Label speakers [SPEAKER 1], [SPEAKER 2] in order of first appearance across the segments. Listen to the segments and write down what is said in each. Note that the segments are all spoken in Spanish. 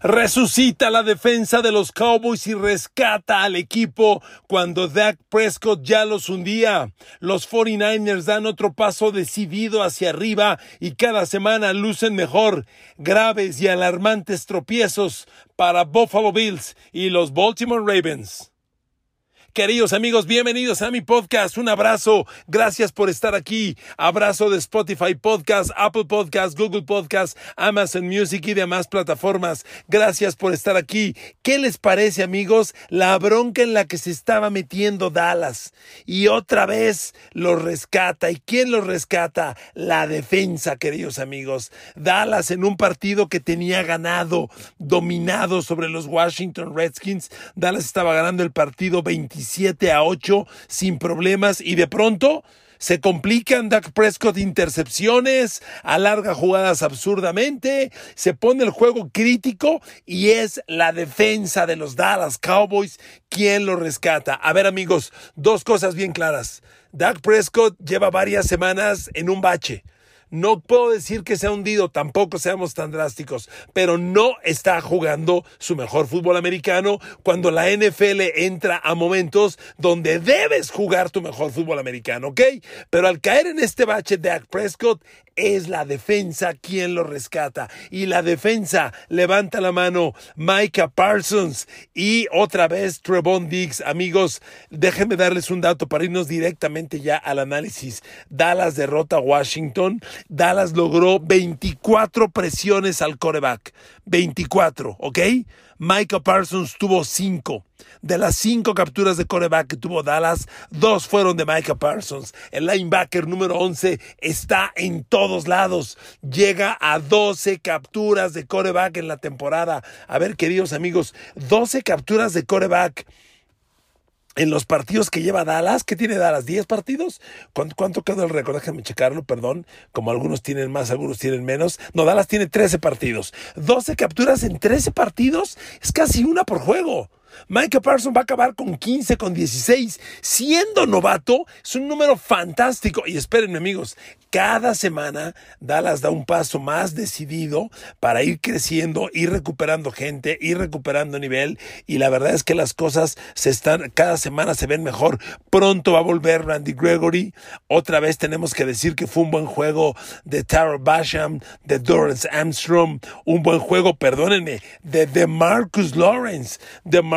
[SPEAKER 1] Resucita la defensa de los Cowboys y rescata al equipo cuando Dak Prescott ya los hundía. Los 49ers dan otro paso decidido hacia arriba y cada semana lucen mejor. Graves y alarmantes tropiezos para Buffalo Bills y los Baltimore Ravens. Queridos amigos, bienvenidos a mi podcast. Un abrazo. Gracias por estar aquí. Abrazo de Spotify Podcast, Apple Podcast, Google Podcast, Amazon Music y demás plataformas. Gracias por estar aquí. ¿Qué les parece, amigos? La bronca en la que se estaba metiendo Dallas. Y otra vez lo rescata. ¿Y quién lo rescata? La defensa, queridos amigos. Dallas en un partido que tenía ganado, dominado sobre los Washington Redskins. Dallas estaba ganando el partido 25 7 a 8 sin problemas y de pronto se complican Dak Prescott intercepciones, alarga jugadas absurdamente, se pone el juego crítico y es la defensa de los Dallas Cowboys quien lo rescata. A ver amigos, dos cosas bien claras. Dak Prescott lleva varias semanas en un bache. No puedo decir que se ha hundido, tampoco seamos tan drásticos, pero no está jugando su mejor fútbol americano cuando la NFL entra a momentos donde debes jugar tu mejor fútbol americano, ¿ok? Pero al caer en este bache de Dak Prescott, es la defensa quien lo rescata. Y la defensa levanta la mano Micah Parsons y otra vez Trevon Diggs. Amigos, déjenme darles un dato para irnos directamente ya al análisis. Dallas derrota a Washington. Dallas logró 24 presiones al coreback. 24, ¿ok? Micah Parsons tuvo 5. De las 5 capturas de coreback que tuvo Dallas, dos fueron de Micah Parsons. El linebacker número 11 está en todos lados. Llega a 12 capturas de coreback en la temporada. A ver, queridos amigos, 12 capturas de coreback en los partidos que lleva Dallas, ¿qué tiene Dallas? ¿10 partidos? ¿Cuánto, quedó el récord? Déjame checarlo, perdón. Como algunos tienen más, algunos tienen menos. No, Dallas tiene 13 partidos. 12 capturas en 13 partidos es casi una por juego. Micah Parsons va a acabar con 15, con 16. Siendo novato, es un número fantástico. Y espérenme, amigos, cada semana Dallas da un paso más decidido para ir creciendo, ir recuperando gente, ir recuperando nivel. Y la verdad es que las cosas se están, cada semana se ven mejor. Pronto va a volver Randy Gregory. Otra vez tenemos que decir que fue un buen juego de Tara Basham, de Dorrance Armstrong. Un buen juego, perdónenme, de DeMarcus Lawrence.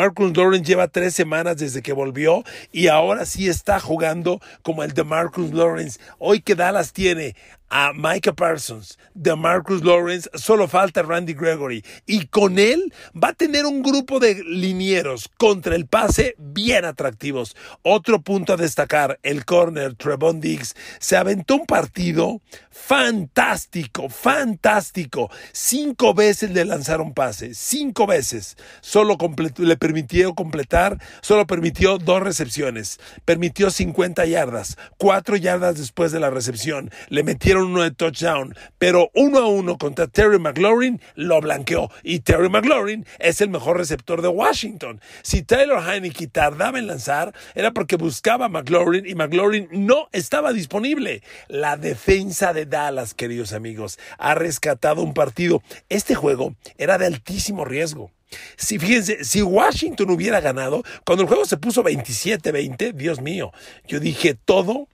[SPEAKER 1] Marcus Lawrence lleva tres semanas desde que volvió y ahora sí está jugando como el de Marcus Lawrence. Hoy que Dallas tiene a Micah Parsons, de Marcus Lawrence, solo falta Randy Gregory. Y con él va a tener un grupo de linieros contra el pase bien atractivos. Otro punto a destacar, el corner Trevon Diggs se aventó un partido fantástico, fantástico. Cinco veces le lanzaron pase, cinco veces. Solo le permitió completar, solo permitió dos recepciones. Permitió 50 yardas, cuatro yardas después de la recepción. Le metieron uno de touchdown, pero uno a uno contra Terry McLaurin lo blanqueó. Y Terry McLaurin es el mejor receptor de Washington. Si Taylor Heineke tardaba en lanzar, era porque buscaba a McLaurin y McLaurin no estaba disponible. La defensa de Dallas, queridos amigos, ha rescatado un partido. Este juego era de altísimo riesgo. Si fíjense, si Washington hubiera ganado, cuando el juego se puso 27-20, Dios mío, yo dije todo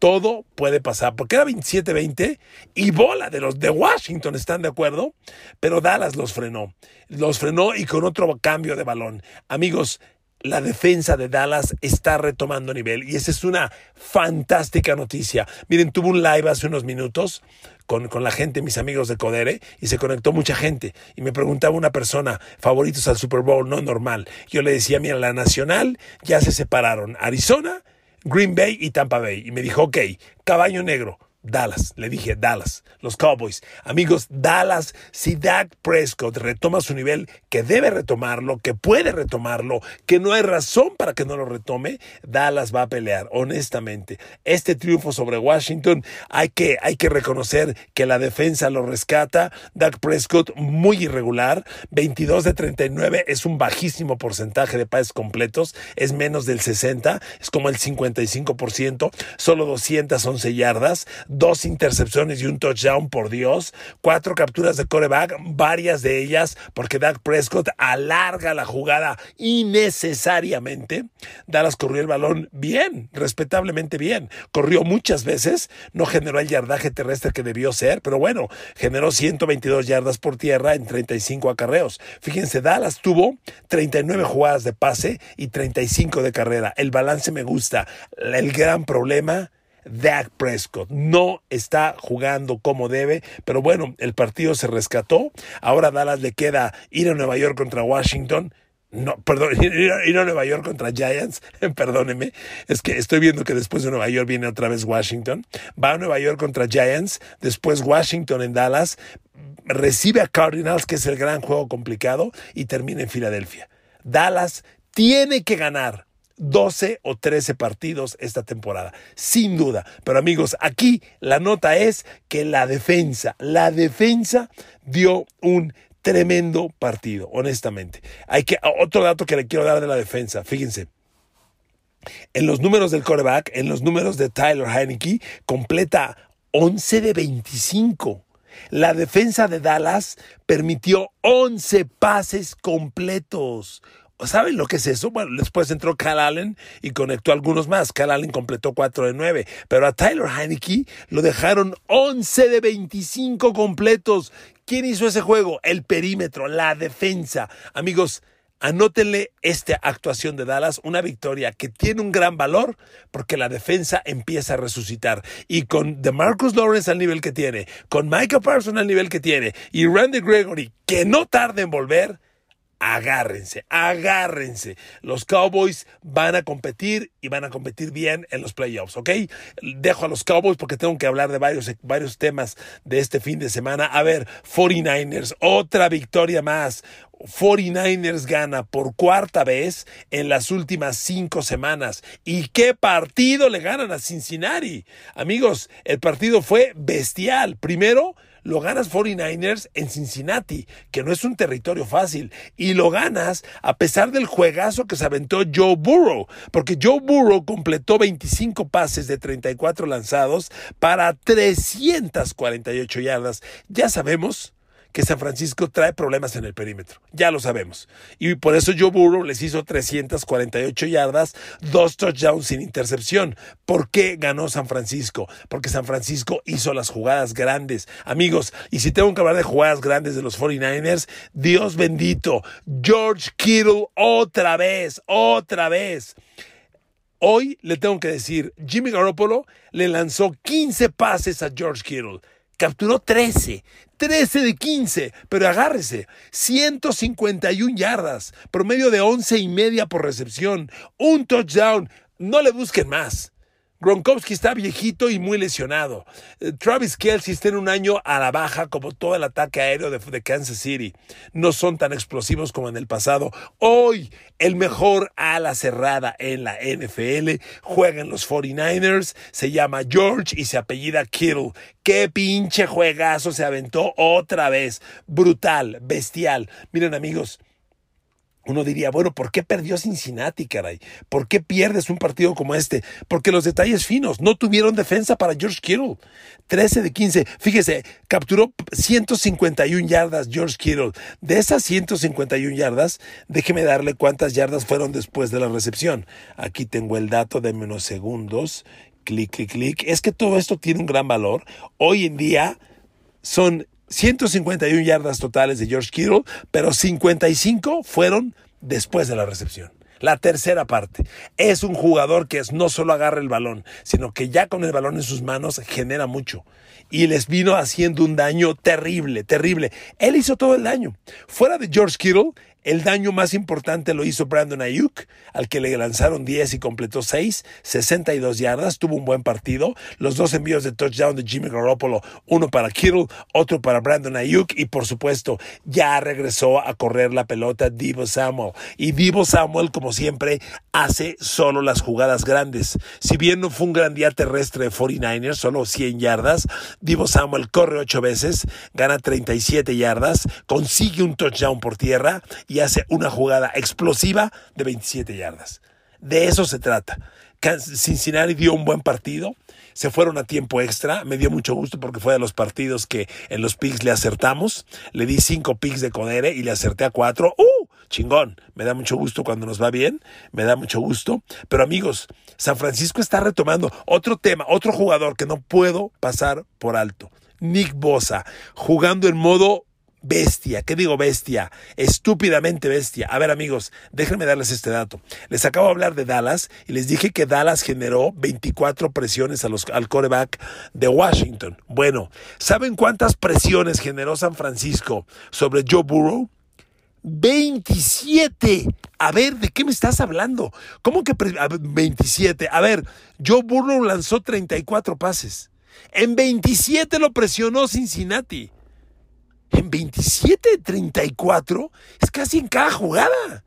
[SPEAKER 1] todo puede pasar, porque era 27-20 y bola de los de Washington, ¿están de acuerdo? Pero Dallas los frenó, los frenó y con otro cambio de balón. Amigos, la defensa de Dallas está retomando nivel y esa es una fantástica noticia. Miren, tuve un live hace unos minutos con, con, la gente, mis amigos de Codere, y se conectó mucha gente. Y me preguntaba una persona, favoritos al Super Bowl, no normal. Yo le decía, mira, la nacional ya se separaron. Arizona Green Bay y Tampa Bay. Y me dijo, ok, caballo negro. Dallas, le dije Dallas, los Cowboys. Amigos, Dallas, si Dak Prescott retoma su nivel, que debe retomarlo, que puede retomarlo, que no hay razón para que no lo retome, Dallas va a pelear, honestamente. Este triunfo sobre Washington, hay que, hay que reconocer que la defensa lo rescata. Dak Prescott, muy irregular, 22 de 39, es un bajísimo porcentaje de pases completos, es menos del 60, es como el 55%, solo 211 yardas dos intercepciones y un touchdown, por Dios, cuatro capturas de coreback, varias de ellas porque Dak Prescott alarga la jugada innecesariamente. Dallas corrió el balón bien, respetablemente bien. Corrió muchas veces, no generó el yardaje terrestre que debió ser, pero bueno, generó 122 yardas por tierra en 35 acarreos. Fíjense, Dallas tuvo 39 jugadas de pase y 35 de carrera. El balance me gusta. El gran problema Dak Prescott. No está jugando como debe, pero bueno, el partido se rescató. Ahora Dallas le queda ir a Nueva York contra Washington. No, perdón, ir a Nueva York contra Giants, perdóneme, es que estoy viendo que después de Nueva York viene otra vez Washington. Va a Nueva York contra Giants, después Washington en Dallas, recibe a Cardinals, que es el gran juego complicado, y termina en Filadelfia. Dallas tiene que ganar 12 o 13 partidos esta temporada, sin duda. Pero amigos, aquí la nota es que la defensa, la defensa dio un tremendo partido, honestamente. Hay que otro dato que le quiero dar de la defensa, fíjense. En los números del coreback, en los números de Tyler Heineke, completa 11 de 25. La defensa de Dallas permitió 11 pases completos. ¿Saben lo que es eso? Bueno, después entró Cal Allen y conectó algunos más. Cal Allen completó 4 de 9. Pero a Tyler Heineke lo dejaron 11 de 25 completos. ¿Quién hizo ese juego? El perímetro, la defensa. Amigos, Anótenle esta actuación de Dallas, una victoria que tiene un gran valor porque la defensa empieza a resucitar. Y con DeMarcus Lawrence al nivel que tiene, con Michael Parsons al nivel que tiene y Randy Gregory que no tarde en volver, agárrense, agárrense. Los Cowboys van a competir y van a competir bien en los playoffs, ¿ok? Dejo a los Cowboys porque tengo que hablar de varios, varios temas de este fin de semana. A ver, 49ers, otra victoria más. 49ers gana por cuarta vez en las últimas cinco semanas. ¿Y qué partido le ganan a Cincinnati? Amigos, el partido fue bestial. Primero, lo ganas 49ers en Cincinnati, que no es un territorio fácil, y lo ganas a pesar del juegazo que se aventó Joe Burrow, porque Joe Burrow completó 25 pases de 34 lanzados para 348 yardas. Ya sabemos que San Francisco trae problemas en el perímetro. Ya lo sabemos. Y por eso Joe Burrow les hizo 348 yardas, dos touchdowns sin intercepción. ¿Por qué ganó San Francisco? Porque San Francisco hizo las jugadas grandes. Amigos, y si tengo que hablar de jugadas grandes de los 49ers, Dios bendito, George Kittle otra vez, otra vez. Hoy le tengo que decir, Jimmy Garoppolo le lanzó 15 pases a George Kittle capturó 13, 13 de 15, pero agárrese, 151 yardas, promedio de 11 y media por recepción, un touchdown, no le busquen más. Gronkowski está viejito y muy lesionado. Eh, Travis Kelsey está en un año a la baja como todo el ataque aéreo de, Kansas City. No son tan explosivos como en el pasado. Hoy el mejor ala cerrada en la NFL juega en los 49ers. Se llama George y se apellida Kittle. Qué pinche juegazo se aventó otra vez. Brutal, bestial. Miren amigos. Uno diría, bueno, ¿por qué perdió Cincinnati, caray? ¿Por qué pierdes un partido como este? Porque los detalles finos, no tuvieron defensa para George Kittle. 13 de 15. Fíjese, capturó 151 yardas George Kittle. De esas 151 yardas, déjeme darle cuántas yardas fueron después de la recepción. Aquí tengo el dato de menos segundos. Clic, clic, clic. Es que todo esto tiene un gran valor. Hoy en día son 151 yardas totales de George Kittle, pero 55 fueron después de la recepción. La tercera parte. Es un jugador que no solo agarra el balón, sino que ya con el balón en sus manos genera mucho. Y les vino haciendo un daño terrible, terrible. Él hizo todo el daño. Fuera de George Kittle, el daño más importante lo hizo Brandon Ayuk, al que le lanzaron 10 y completó 6, 62 yardas, tuvo un buen partido. Los dos envíos de touchdown de Jimmy Garoppolo, uno para Kittle, otro para Brandon Ayuk y por supuesto ya regresó a correr la pelota Divo Samuel. Y Divo Samuel, como siempre, hace solo las jugadas grandes. Si bien no fue un gran día terrestre de 49ers, solo 100 yardas, Divo Samuel corre 8 veces, gana 37 yardas, consigue un touchdown por tierra y hace una jugada explosiva de 27 yardas. De eso se trata. Cincinnati dio un buen partido. se fueron a tiempo extra. Me dio mucho gusto porque fue de los partidos que en los picks le acertamos. Le di cinco picks de Codere y le acerté a cuatro. ¡Uh! Chingón. Me da mucho gusto cuando nos va bien. Me da mucho gusto. Pero amigos, San Francisco está retomando otro tema, otro jugador que no puedo pasar por alto. Nick Bosa, jugando en modo bestia. ¿Qué digo bestia? Estúpidamente bestia. A ver amigos, déjenme darles este dato. Les acabo de hablar de Dallas y les dije que Dallas generó 24 presiones al coreback de Washington. Bueno, ¿saben cuántas presiones generó San Francisco sobre Joe Burrow? 27. A ver, ¿de qué me estás hablando? ¿Cómo que 27? A ver, Joe Burrow lanzó 34 pases. En 27 lo presionó Cincinnati en 27-34 es casi en cada jugada.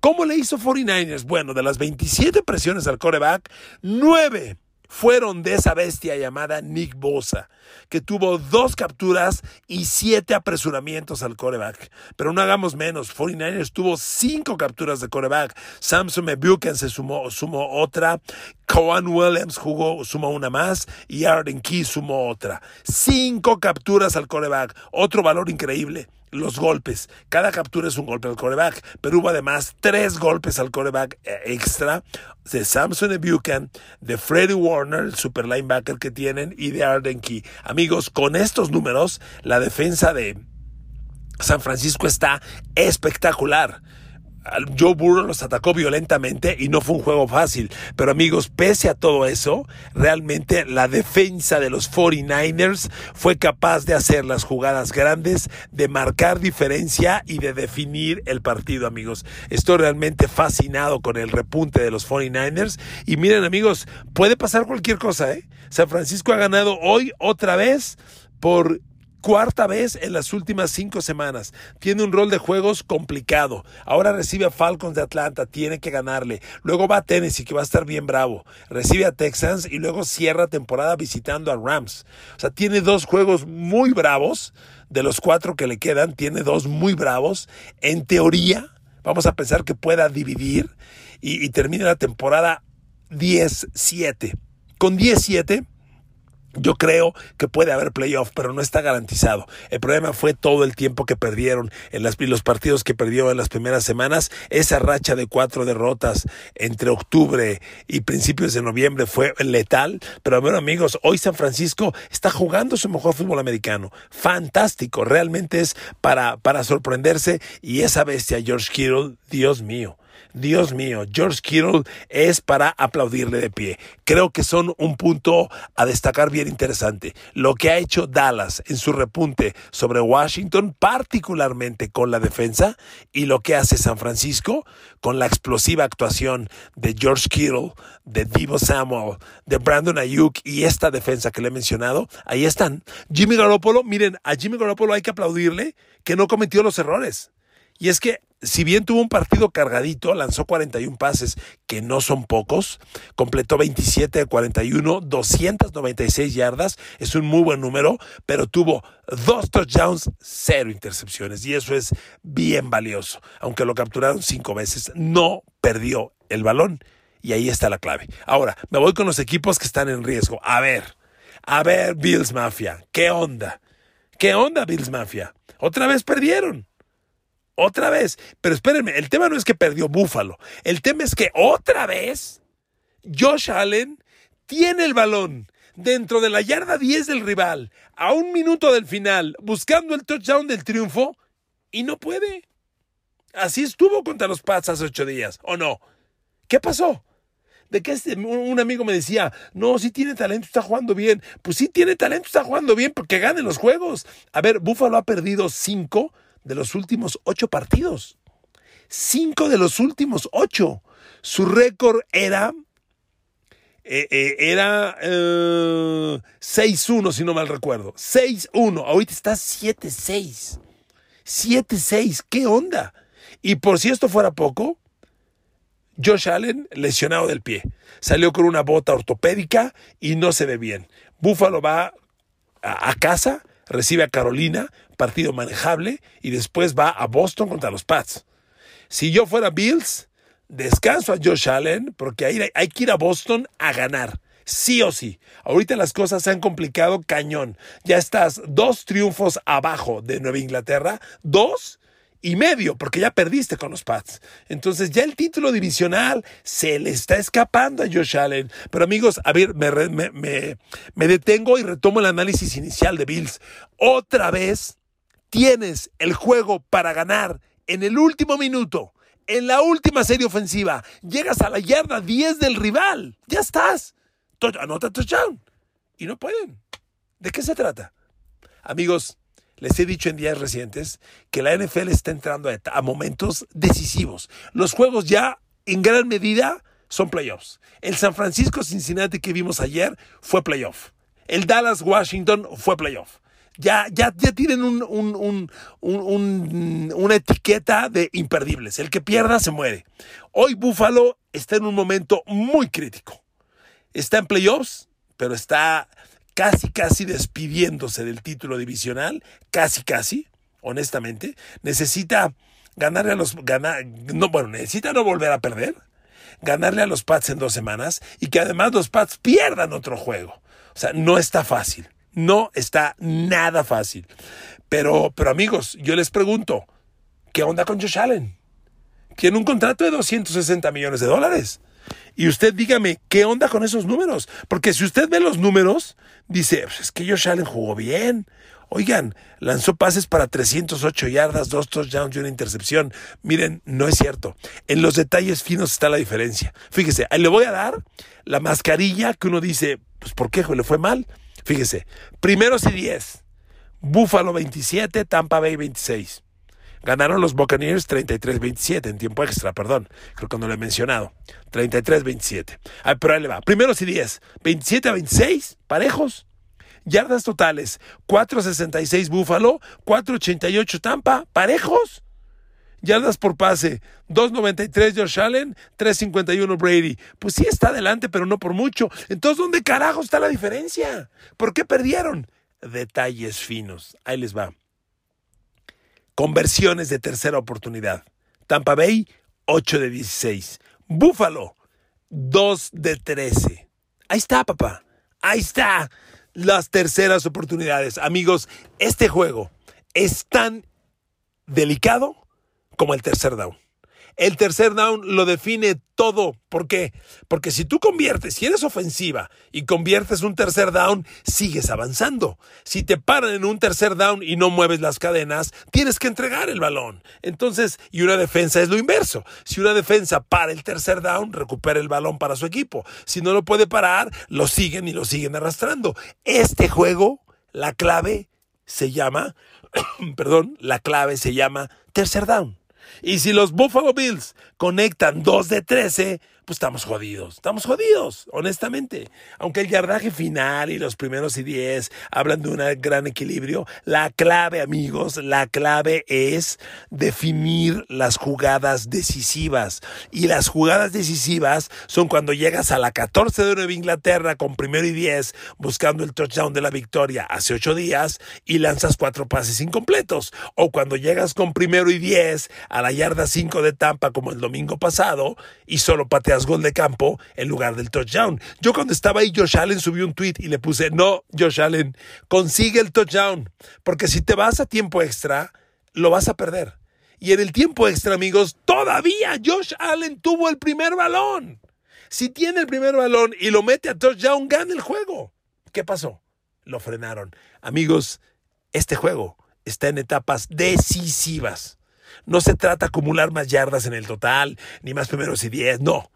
[SPEAKER 1] ¿Cómo le hizo 49ers? Bueno, de las 27 presiones al coreback, 9 fueron de esa bestia llamada Nick Bosa, que tuvo dos capturas y siete apresuramientos al coreback. Pero no hagamos menos, 49ers tuvo cinco capturas de coreback. Samson Mebuken se sumó, sumó otra, Coan Williams jugó, sumó una más y Arden Key sumó otra. Cinco capturas al coreback, otro valor increíble los golpes. Cada captura es un golpe al coreback, pero hubo además tres golpes al coreback eh, extra de Samson Buchan, de Freddie Warner, el super linebacker que tienen, y de Arden Key. Amigos, con estos números, la defensa de San Francisco está espectacular. Joe Burrow los atacó violentamente y no fue un juego fácil. Pero amigos, pese a todo eso, realmente la defensa de los 49ers fue capaz de hacer las jugadas grandes, de marcar diferencia y de definir el partido, amigos. Estoy realmente fascinado con el repunte de los 49ers. Y miren, amigos, puede pasar cualquier cosa, ¿eh? San Francisco ha ganado hoy otra vez por cuarta vez en las últimas cinco semanas. Tiene un rol de juegos complicado. Ahora recibe a Falcons de Atlanta, tiene que ganarle. Luego va a Tennessee, que va a estar bien bravo. Recibe a Texans y luego cierra temporada visitando a Rams. O sea, tiene dos juegos muy bravos. De los cuatro que le quedan, tiene dos muy bravos. En teoría, vamos a pensar que pueda dividir y, y termine la temporada 10-7. Con 10-7 yo creo que puede haber playoff, pero no está garantizado. El problema fue todo el tiempo que perdieron en las, los partidos que perdió en las primeras semanas. Esa racha de cuatro derrotas entre octubre y principios de noviembre fue letal. Pero bueno, amigos, hoy San Francisco está jugando su mejor fútbol americano. Fantástico, realmente es para, para sorprenderse. Y esa bestia, George Kittle, Dios mío. Dios mío, George Kittle es para aplaudirle de pie. Creo que son un punto a destacar bien interesante. Lo que ha hecho Dallas en su repunte sobre Washington, particularmente con la defensa, y lo que hace San Francisco con la explosiva actuación de George Kittle, de Divo Samuel, de Brandon Ayuk y esta defensa que le he mencionado, ahí están. Jimmy Garoppolo, miren, a Jimmy Garoppolo hay que aplaudirle que no cometió los errores. Y es que si bien tuvo un partido cargadito, lanzó 41 pases, que no son pocos, completó 27 de 41, 296 yardas, es un muy buen número, pero tuvo dos touchdowns, cero intercepciones, y eso es bien valioso. Aunque lo capturaron cinco veces, no perdió el balón, y ahí está la clave. Ahora, me voy con los equipos que están en riesgo. A ver, a ver, Bills Mafia, ¿qué onda? ¿Qué onda, Bills Mafia? Otra vez perdieron. Otra vez. Pero espérenme, el tema no es que perdió Búfalo. El tema es que otra vez Josh Allen tiene el balón dentro de la yarda 10 del rival, a un minuto del final, buscando el touchdown del triunfo, y no puede. Así estuvo contra los Pats hace ocho días, ¿o no? ¿Qué pasó? De que este, un amigo me decía, no, si tiene talento, está jugando bien. Pues sí tiene talento, está jugando bien porque gane los juegos. A ver, Búfalo ha perdido cinco de los últimos ocho partidos. Cinco de los últimos ocho. Su récord era eh, eh, era 6-1, eh, si no mal recuerdo. 6-1. Ahorita está 7-6. 7-6. ¿Qué onda? Y por si esto fuera poco, Josh Allen lesionado del pie. Salió con una bota ortopédica y no se ve bien. Buffalo va a casa recibe a Carolina, partido manejable, y después va a Boston contra los Pats. Si yo fuera Bills, descanso a Josh Allen, porque hay, hay que ir a Boston a ganar. sí o sí. Ahorita las cosas se han complicado cañón. Ya estás dos triunfos abajo de Nueva Inglaterra, dos y medio, porque ya perdiste con los Pats. Entonces ya el título divisional se le está escapando a Josh Allen. Pero amigos, a ver, me, me detengo y retomo el análisis inicial de Bills. Otra vez tienes el juego para ganar en el último minuto. En la última serie ofensiva, llegas a la yarda 10 del rival. Ya estás. Anota touchdown. Y no pueden. ¿De qué se trata? Amigos, les he dicho en días recientes que la NFL está entrando a, momentos decisivos. Los juegos ya en gran medida son playoffs. El San Francisco Cincinnati que vimos ayer fue playoff. El Dallas Washington fue playoff. Ya, ya, ya tienen una etiqueta de imperdibles. El que pierda se muere. Hoy Buffalo está en un momento muy crítico. Está en playoffs, pero está casi, casi despidiéndose del título divisional, casi, casi, honestamente, necesita ganarle a los, ganar, no, bueno, necesita no volver a perder, ganarle a los Pats en dos semanas y que además los Pats pierdan otro juego. O sea, no está fácil, no está nada fácil. Pero, pero amigos, yo les pregunto, ¿qué onda con Josh Allen? Tiene un contrato de 260 millones de dólares. Y usted dígame, ¿qué onda con esos números? Porque si usted ve los números, dice, pues es que Josh Allen jugó bien. Oigan, lanzó pases para 308 yardas, dos touchdowns y una intercepción. Miren, no es cierto. En los detalles finos está la diferencia. Fíjese, le voy a dar la mascarilla que uno dice, pues ¿por qué le fue mal? Fíjese, primeros y 10. Buffalo 27, Tampa Bay 26. Ganaron los Buccaneers 33-27 en tiempo extra, perdón. Creo que no lo he mencionado. 33-27. Ah, pero ahí le va. Primeros y 10. 27 a 26, parejos. Yardas totales. 4.66 Buffalo, 4.88 Tampa, parejos. Yardas por pase. 2.93 Josh Allen, 3.51 Brady. Pues sí está adelante, pero no por mucho. Entonces, ¿dónde carajo está la diferencia? ¿Por qué perdieron? Detalles finos. Ahí les va. Conversiones de tercera oportunidad. Tampa Bay, 8 de 16. Buffalo, 2 de 13. Ahí está, papá. Ahí está. Las terceras oportunidades. Amigos, este juego es tan delicado como el tercer down. El tercer down lo define todo. ¿Por qué? Porque si tú conviertes, si eres ofensiva y conviertes un tercer down, sigues avanzando. Si te paran en un tercer down y no mueves las cadenas, tienes que entregar el balón. Entonces, y una defensa es lo inverso. Si una defensa para el tercer down, recupera el balón para su equipo. Si no lo puede parar, lo siguen y lo siguen arrastrando. Este juego, la clave se llama, perdón, la clave se llama tercer down. Y si los Buffalo Bills conectan 2 de 13, pues estamos jodidos, estamos jodidos, honestamente. Aunque el yardaje final y los primeros y 10 hablan de un gran equilibrio, la clave, amigos, la clave es definir las jugadas decisivas. Y las jugadas decisivas son cuando llegas a la 14 de Nueva Inglaterra con primero y 10 buscando el touchdown de la victoria hace 8 días y lanzas cuatro pases incompletos. O cuando llegas con primero y 10 a la yarda 5 de Tampa como el domingo pasado y solo pateas gol de campo en lugar del touchdown. Yo cuando estaba ahí, Josh Allen subió un tweet y le puse, no, Josh Allen, consigue el touchdown, porque si te vas a tiempo extra, lo vas a perder. Y en el tiempo extra, amigos, todavía Josh Allen tuvo el primer balón. Si tiene el primer balón y lo mete a touchdown, gana el juego. ¿Qué pasó? Lo frenaron. Amigos, este juego está en etapas decisivas. No se trata de acumular más yardas en el total, ni más primeros y diez, no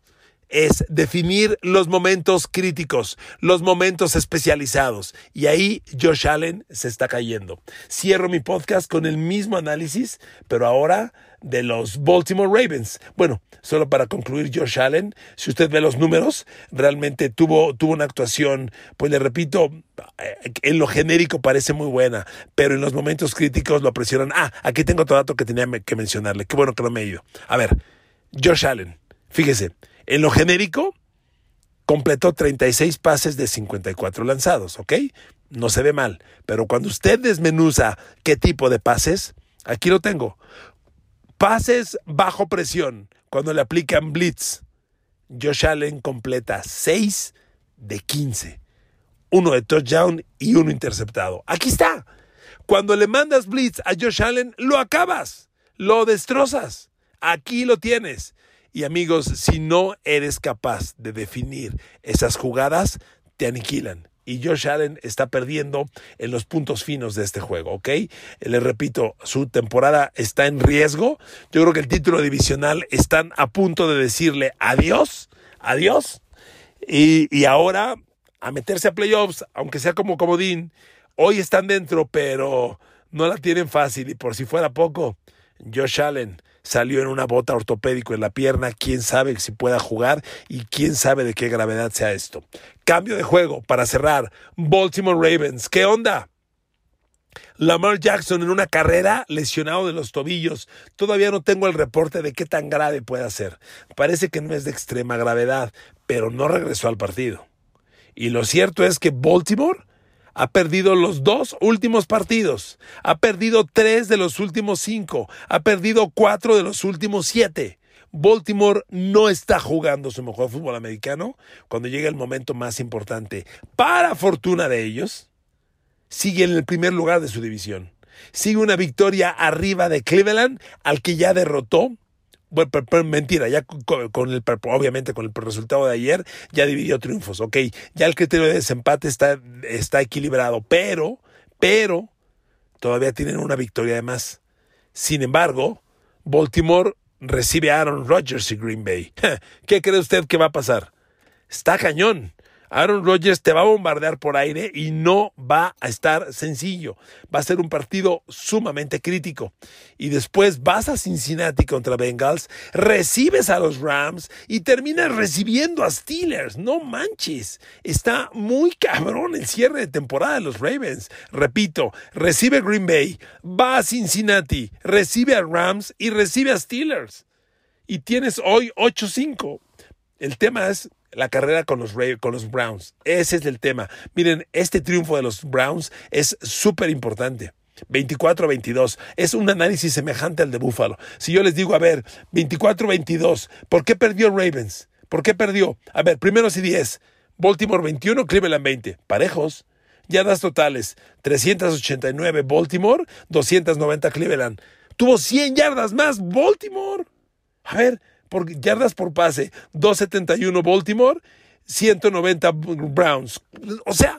[SPEAKER 1] es definir los momentos críticos, los momentos especializados. Y ahí Josh Allen se está cayendo. Cierro mi podcast con el mismo análisis, pero ahora de los Baltimore Ravens. Bueno, solo para concluir, Josh Allen, si usted ve los números, realmente tuvo, tuvo una actuación, pues le repito, en lo genérico parece muy buena, pero en los momentos críticos lo presionan. Ah, aquí tengo otro dato que tenía que mencionarle. Qué bueno que no me he ido. A ver, Josh Allen, fíjese, en lo genérico, completó 36 pases de 54 lanzados, ¿ok? No se ve mal, pero cuando usted desmenuza qué tipo de pases, aquí lo tengo. Pases bajo presión, cuando le aplican blitz. Josh Allen completa 6 de 15. Uno de touchdown y uno interceptado. Aquí está. Cuando le mandas blitz a Josh Allen, lo acabas, lo destrozas. Aquí lo tienes. Y amigos, si no eres capaz de definir esas jugadas, te aniquilan. Y Josh Allen está perdiendo en los puntos finos de este juego, ¿ok? Les repito, su temporada está en riesgo. Yo creo que el título divisional están a punto de decirle adiós, adiós. Y, y ahora a meterse a playoffs, aunque sea como comodín. Hoy están dentro, pero no la tienen fácil. Y por si fuera poco, Josh Allen salió en una bota ortopédico en la pierna, quién sabe si pueda jugar y quién sabe de qué gravedad sea esto. Cambio de juego para cerrar. Baltimore Ravens, ¿qué onda? Lamar Jackson en una carrera lesionado de los tobillos. Todavía no tengo el reporte de qué tan grave pueda ser. Parece que no es de extrema gravedad, pero no regresó al partido. Y lo cierto es que Baltimore ha perdido los dos últimos partidos, ha perdido tres de los últimos cinco, ha perdido cuatro de los últimos siete. Baltimore no está jugando su mejor fútbol americano cuando llega el momento más importante. Para fortuna de ellos, sigue en el primer lugar de su división. Sigue una victoria arriba de Cleveland, al que ya derrotó bueno, mentira, ya con, el, obviamente con el resultado de ayer ya dividió triunfos, ok, ya el criterio de desempate está, está equilibrado, pero, pero, todavía tienen una victoria de más. Sin embargo, Baltimore recibe a Aaron Rodgers y Green Bay. ¿Qué cree usted que va a pasar? Está cañón. Aaron Rodgers te va a bombardear por aire y no va a estar sencillo. Va a ser un partido sumamente crítico. Y después vas a Cincinnati contra Bengals, recibes a los Rams y terminas recibiendo a Steelers. No manches. Está muy cabrón el cierre de temporada de los Ravens. Repito, recibe Green Bay, va a Cincinnati, recibe a Rams y recibe a Steelers. Y tienes hoy 8-5. El tema es la carrera con los, con los Browns. Ese es el tema. Miren, este triunfo de los Browns es súper importante. 24 22. Es un análisis semejante al de Buffalo. Si yo les digo, a ver, 24 22, ¿por qué perdió Ravens? ¿Por qué perdió? A ver, primeros y 10. Baltimore 21, Cleveland 20. Parejos. Yardas totales. 389 Baltimore, 290 Cleveland. Tuvo 100 yardas más Baltimore. A ver, yardas por pase, 271 Baltimore, 190 Browns. O sea,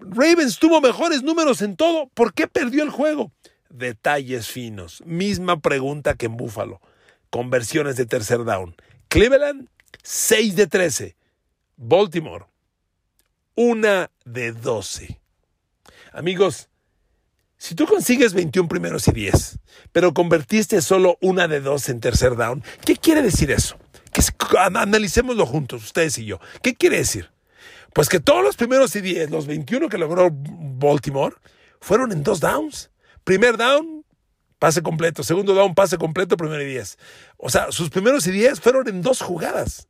[SPEAKER 1] Ravens tuvo mejores números en todo. ¿Por qué perdió el juego? Detalles finos. Misma pregunta que en Buffalo. Conversiones de tercer down. Cleveland, 6 de 13. Baltimore, 1 de 12. Amigos, si tú consigues 21 primeros y 10, pero convertiste solo una de dos en tercer down, ¿qué quiere decir eso? Analicémoslo juntos, ustedes y yo. ¿Qué quiere decir? Pues que todos los primeros y 10, los 21 que logró Baltimore, fueron en dos downs. Primer down, pase completo. Segundo down, pase completo, primero y 10. O sea, sus primeros y 10 fueron en dos jugadas.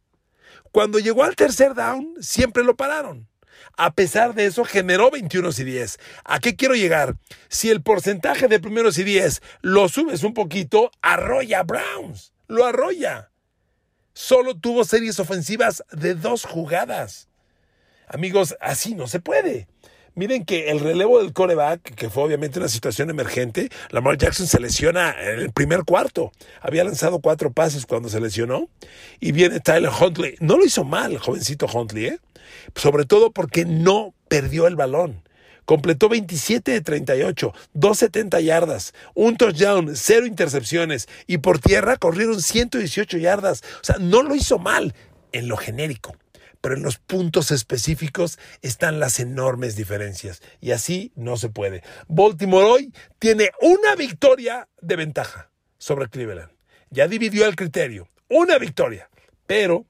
[SPEAKER 1] Cuando llegó al tercer down, siempre lo pararon. A pesar de eso, generó 21 y 10. ¿A qué quiero llegar? Si el porcentaje de primeros y 10 lo subes un poquito, arrolla Browns. Lo arrolla. Solo tuvo series ofensivas de dos jugadas. Amigos, así no se puede. Miren que el relevo del coreback, que fue obviamente una situación emergente, Lamar Jackson se lesiona en el primer cuarto. Había lanzado cuatro pases cuando se lesionó. Y viene Tyler Huntley. No lo hizo mal, jovencito Huntley, ¿eh? Sobre todo porque no perdió el balón. Completó 27 de 38, 270 yardas, un touchdown, cero intercepciones y por tierra corrieron 118 yardas. O sea, no lo hizo mal en lo genérico pero en los puntos específicos están las enormes diferencias. Y así no se puede. Baltimore hoy tiene una victoria de ventaja sobre Cleveland. Ya dividió el criterio. Una victoria. Pero,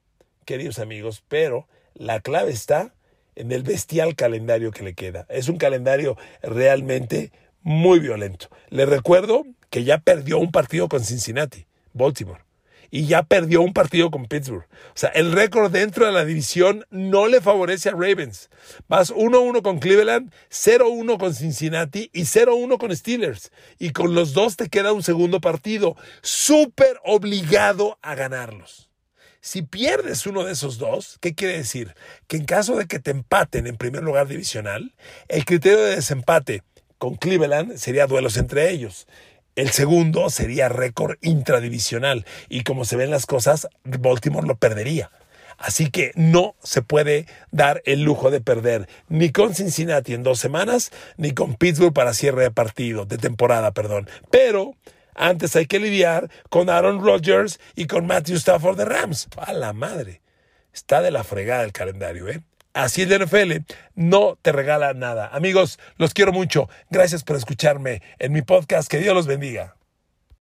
[SPEAKER 1] queridos amigos, pero la clave está en el bestial calendario que le queda. Es un calendario realmente muy violento. Le recuerdo que ya perdió un partido con Cincinnati, Baltimore y ya perdió un partido con Pittsburgh. O sea, el récord dentro de la división no le favorece a Ravens. Vas 1-1 con Cleveland, 0-1 con Cincinnati y 0-1 con Steelers. Y con los dos te queda un segundo partido. Súper obligado a ganarlos. Si pierdes uno de esos dos, ¿qué quiere decir? Que en caso de que te empaten en primer lugar divisional, el criterio de desempate con Cleveland sería duelos entre ellos. El segundo sería récord intradivisional y como se ven las cosas, Baltimore lo perdería. Así que no se puede dar el lujo de perder ni con Cincinnati en dos semanas, ni con Pittsburgh para cierre de partido, de temporada, perdón. Pero antes hay que lidiar con Aaron Rodgers y con Matthew Stafford de Rams. A la madre. Está de la fregada el calendario, ¿eh? Así el NFL no te regala nada. Amigos, los quiero mucho. Gracias por escucharme en mi podcast. Que Dios los bendiga.